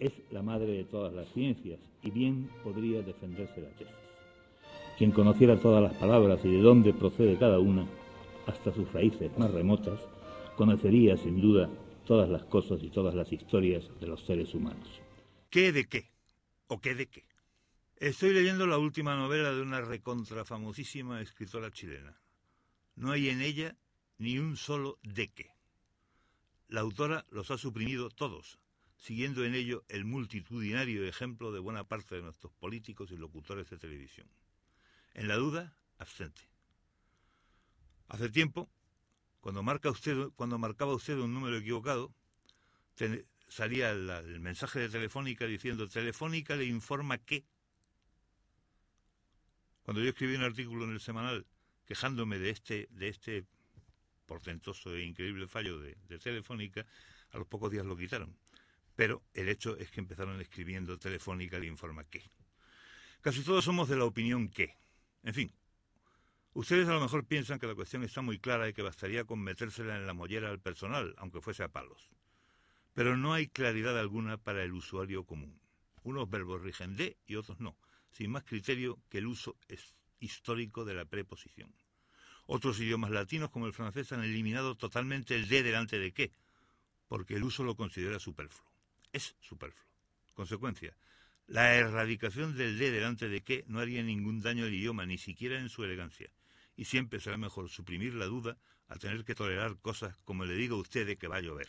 es la madre de todas las ciencias y bien podría defenderse la tesis. Quien conociera todas las palabras y de dónde procede cada una, hasta sus raíces más remotas, conocería sin duda todas las cosas y todas las historias de los seres humanos. ¿Qué de qué? ¿O qué de qué? Estoy leyendo la última novela de una recontrafamosísima escritora chilena. No hay en ella ni un solo de qué. La autora los ha suprimido todos, siguiendo en ello el multitudinario ejemplo de buena parte de nuestros políticos y locutores de televisión. En la duda, absente. Hace tiempo, cuando, marca usted, cuando marcaba usted un número equivocado, salía el mensaje de Telefónica diciendo Telefónica le informa que. Cuando yo escribí un artículo en el semanal quejándome de este, de este portentoso e increíble fallo de Telefónica, a los pocos días lo quitaron. Pero el hecho es que empezaron escribiendo Telefónica le informa que. Casi todos somos de la opinión que. En fin, ustedes a lo mejor piensan que la cuestión está muy clara y que bastaría con metérsela en la mollera al personal, aunque fuese a palos. Pero no hay claridad alguna para el usuario común. Unos verbos rigen de y otros no, sin más criterio que el uso histórico de la preposición. Otros idiomas latinos, como el francés, han eliminado totalmente el de delante de qué, porque el uso lo considera superfluo es superfluo. Consecuencia, la erradicación del de delante de que no haría ningún daño al idioma, ni siquiera en su elegancia. Y siempre será mejor suprimir la duda a tener que tolerar cosas como le digo a usted de que va a llover.